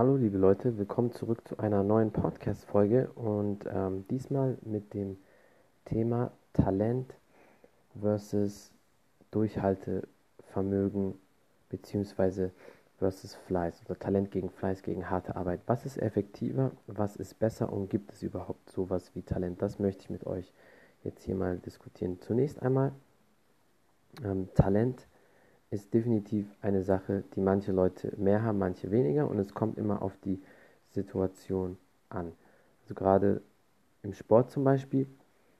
Hallo liebe Leute, willkommen zurück zu einer neuen Podcast-Folge und ähm, diesmal mit dem Thema Talent versus Durchhaltevermögen beziehungsweise versus Fleiß oder Talent gegen Fleiß gegen harte Arbeit. Was ist effektiver, was ist besser und gibt es überhaupt sowas wie Talent? Das möchte ich mit euch jetzt hier mal diskutieren. Zunächst einmal ähm, Talent ist definitiv eine Sache, die manche Leute mehr haben, manche weniger und es kommt immer auf die Situation an. Also gerade im Sport zum Beispiel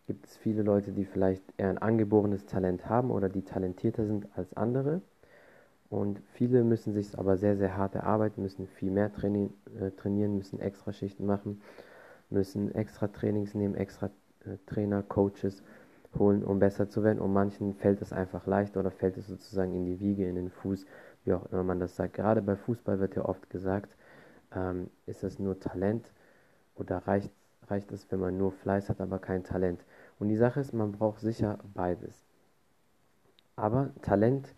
gibt es viele Leute, die vielleicht eher ein angeborenes Talent haben oder die talentierter sind als andere. Und viele müssen sich aber sehr, sehr hart erarbeiten, müssen viel mehr trainieren, äh, trainieren müssen extra Schichten machen, müssen extra Trainings nehmen, extra äh, Trainer, Coaches holen, um besser zu werden. Und manchen fällt es einfach leicht oder fällt es sozusagen in die Wiege, in den Fuß, wie auch immer man das sagt. Gerade bei Fußball wird ja oft gesagt, ähm, ist es nur Talent oder reicht, reicht es, wenn man nur Fleiß hat, aber kein Talent. Und die Sache ist, man braucht sicher beides. Aber Talent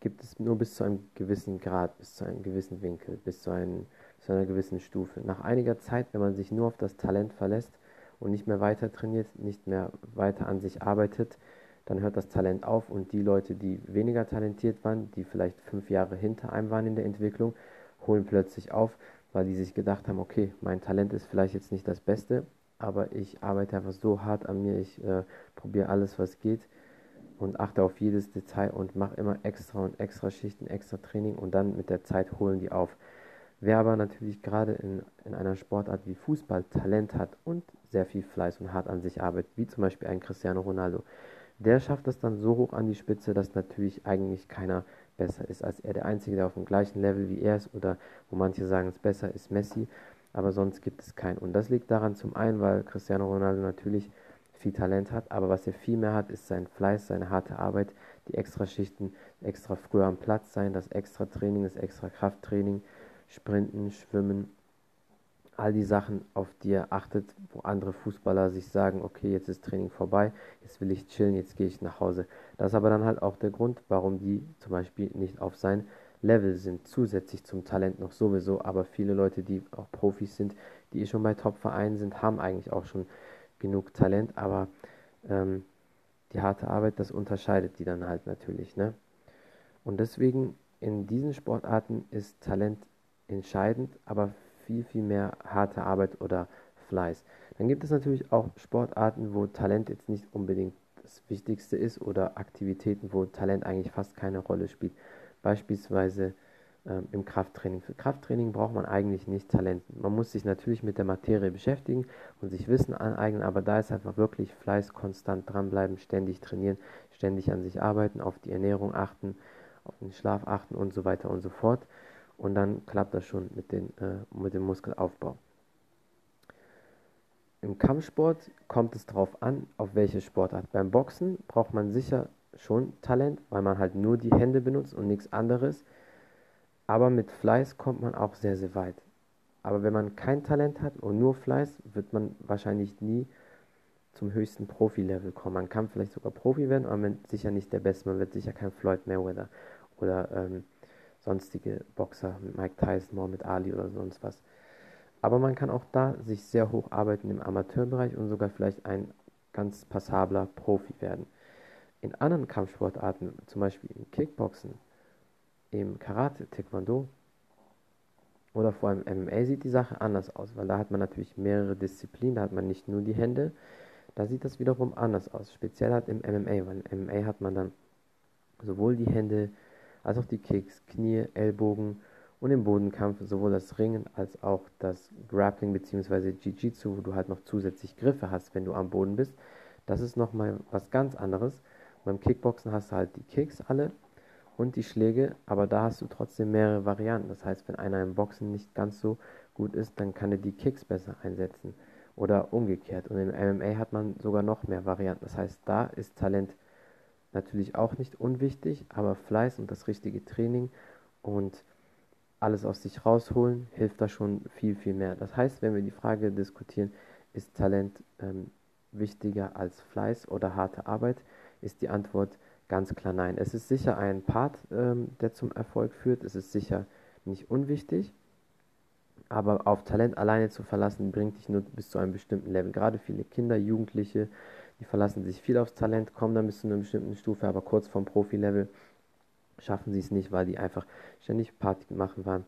gibt es nur bis zu einem gewissen Grad, bis zu einem gewissen Winkel, bis zu, einem, bis zu einer gewissen Stufe. Nach einiger Zeit, wenn man sich nur auf das Talent verlässt, und nicht mehr weiter trainiert, nicht mehr weiter an sich arbeitet, dann hört das Talent auf und die Leute, die weniger talentiert waren, die vielleicht fünf Jahre hinter einem waren in der Entwicklung, holen plötzlich auf, weil die sich gedacht haben, okay, mein Talent ist vielleicht jetzt nicht das Beste, aber ich arbeite einfach so hart an mir, ich äh, probiere alles, was geht und achte auf jedes Detail und mache immer extra und extra Schichten, extra Training und dann mit der Zeit holen die auf. Wer aber natürlich gerade in, in einer Sportart wie Fußball Talent hat und sehr viel Fleiß und hart an sich arbeitet, wie zum Beispiel ein Cristiano Ronaldo, der schafft es dann so hoch an die Spitze, dass natürlich eigentlich keiner besser ist als er. Der Einzige, der auf dem gleichen Level wie er ist oder wo manche sagen, es besser ist Messi, aber sonst gibt es keinen. Und das liegt daran zum einen, weil Cristiano Ronaldo natürlich viel Talent hat, aber was er viel mehr hat, ist sein Fleiß, seine harte Arbeit, die extra Schichten, extra früher am Platz sein, das extra Training, das extra Krafttraining, Sprinten, Schwimmen, all die Sachen, auf die er achtet, wo andere Fußballer sich sagen, okay, jetzt ist Training vorbei, jetzt will ich chillen, jetzt gehe ich nach Hause. Das ist aber dann halt auch der Grund, warum die zum Beispiel nicht auf sein Level sind, zusätzlich zum Talent noch sowieso, aber viele Leute, die auch Profis sind, die eh schon bei Top-Vereinen sind, haben eigentlich auch schon genug Talent, aber ähm, die harte Arbeit, das unterscheidet die dann halt natürlich, ne? Und deswegen in diesen Sportarten ist Talent entscheidend, aber viel, viel mehr harte Arbeit oder Fleiß. Dann gibt es natürlich auch Sportarten, wo Talent jetzt nicht unbedingt das Wichtigste ist oder Aktivitäten, wo Talent eigentlich fast keine Rolle spielt. Beispielsweise ähm, im Krafttraining. Für Krafttraining braucht man eigentlich nicht Talent. Man muss sich natürlich mit der Materie beschäftigen und sich Wissen aneignen, aber da ist einfach wirklich Fleiß, konstant dranbleiben, ständig trainieren, ständig an sich arbeiten, auf die Ernährung achten, auf den Schlaf achten und so weiter und so fort und dann klappt das schon mit, den, äh, mit dem Muskelaufbau. Im Kampfsport kommt es darauf an, auf welche Sportart. Beim Boxen braucht man sicher schon Talent, weil man halt nur die Hände benutzt und nichts anderes. Aber mit Fleiß kommt man auch sehr, sehr weit. Aber wenn man kein Talent hat und nur Fleiß, wird man wahrscheinlich nie zum höchsten Profi-Level kommen. Man kann vielleicht sogar Profi werden, aber man wird sicher nicht der Beste. Man wird sicher kein Floyd Mayweather oder ähm, sonstige Boxer, Mike Tyson, Muhammad Ali oder sonst was. Aber man kann auch da sich sehr hoch arbeiten im Amateurbereich und sogar vielleicht ein ganz passabler Profi werden. In anderen Kampfsportarten, zum Beispiel im Kickboxen, im Karate, Taekwondo oder vor allem MMA sieht die Sache anders aus, weil da hat man natürlich mehrere Disziplinen, da hat man nicht nur die Hände, da sieht das wiederum anders aus. Speziell halt im MMA, weil im MMA hat man dann sowohl die Hände, als auch die Kicks, Knie, Ellbogen und im Bodenkampf sowohl das Ringen als auch das Grappling bzw. Jiu-Jitsu, wo du halt noch zusätzlich Griffe hast, wenn du am Boden bist. Das ist nochmal was ganz anderes. beim Kickboxen hast du halt die Kicks alle und die Schläge, aber da hast du trotzdem mehrere Varianten. Das heißt, wenn einer im Boxen nicht ganz so gut ist, dann kann er die Kicks besser einsetzen oder umgekehrt. Und im MMA hat man sogar noch mehr Varianten. Das heißt, da ist Talent natürlich auch nicht unwichtig, aber Fleiß und das richtige Training und alles aus sich rausholen hilft da schon viel, viel mehr. Das heißt, wenn wir die Frage diskutieren, ist Talent ähm, wichtiger als Fleiß oder harte Arbeit, ist die Antwort ganz klar nein. Es ist sicher ein Part, ähm, der zum Erfolg führt. Es ist sicher nicht unwichtig, Aber auf Talent alleine zu verlassen, bringt dich nur bis zu einem bestimmten Level. Gerade viele Kinder, Jugendliche, die verlassen sich viel aufs Talent, kommen dann bis zu einer bestimmten Stufe, aber kurz vom Profi-Level schaffen sie es nicht, weil die einfach ständig Party machen waren,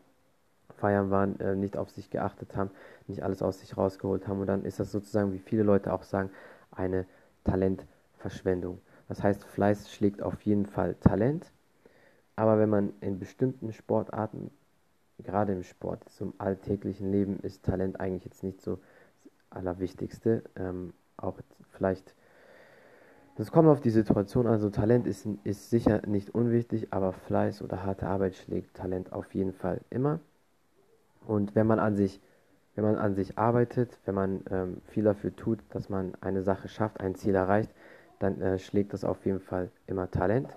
feiern waren, äh, nicht auf sich geachtet haben, nicht alles aus sich rausgeholt haben. Und dann ist das sozusagen, wie viele Leute auch sagen, eine Talentverschwendung. Das heißt, Fleiß schlägt auf jeden Fall Talent. Aber wenn man in bestimmten Sportarten, gerade im Sport, zum alltäglichen Leben, ist Talent eigentlich jetzt nicht so das Allerwichtigste. Ähm, auch vielleicht, das kommt auf die Situation, also Talent ist, ist sicher nicht unwichtig, aber Fleiß oder harte Arbeit schlägt Talent auf jeden Fall immer. Und wenn man an sich, wenn man an sich arbeitet, wenn man ähm, viel dafür tut, dass man eine Sache schafft, ein Ziel erreicht, dann äh, schlägt das auf jeden Fall immer Talent.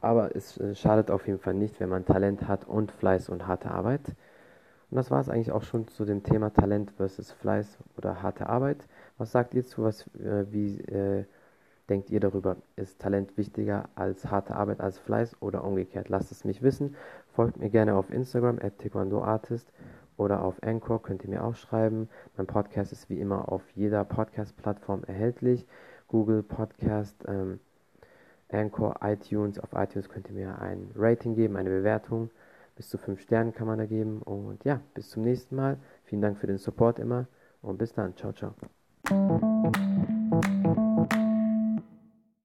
Aber es äh, schadet auf jeden Fall nicht, wenn man Talent hat und Fleiß und harte Arbeit. Und das war es eigentlich auch schon zu dem Thema Talent versus Fleiß oder harte Arbeit. Was sagt ihr zu was, äh, wie äh, denkt ihr darüber? Ist Talent wichtiger als harte Arbeit, als Fleiß oder umgekehrt? Lasst es mich wissen. Folgt mir gerne auf Instagram at taekwondoartist oder auf Anchor könnt ihr mir auch schreiben. Mein Podcast ist wie immer auf jeder Podcast-Plattform erhältlich. Google Podcast, ähm, Anchor, iTunes. Auf iTunes könnt ihr mir ein Rating geben, eine Bewertung. Bis zu 5 Sternen kann man da geben. Und ja, bis zum nächsten Mal. Vielen Dank für den Support immer und bis dann. Ciao, ciao.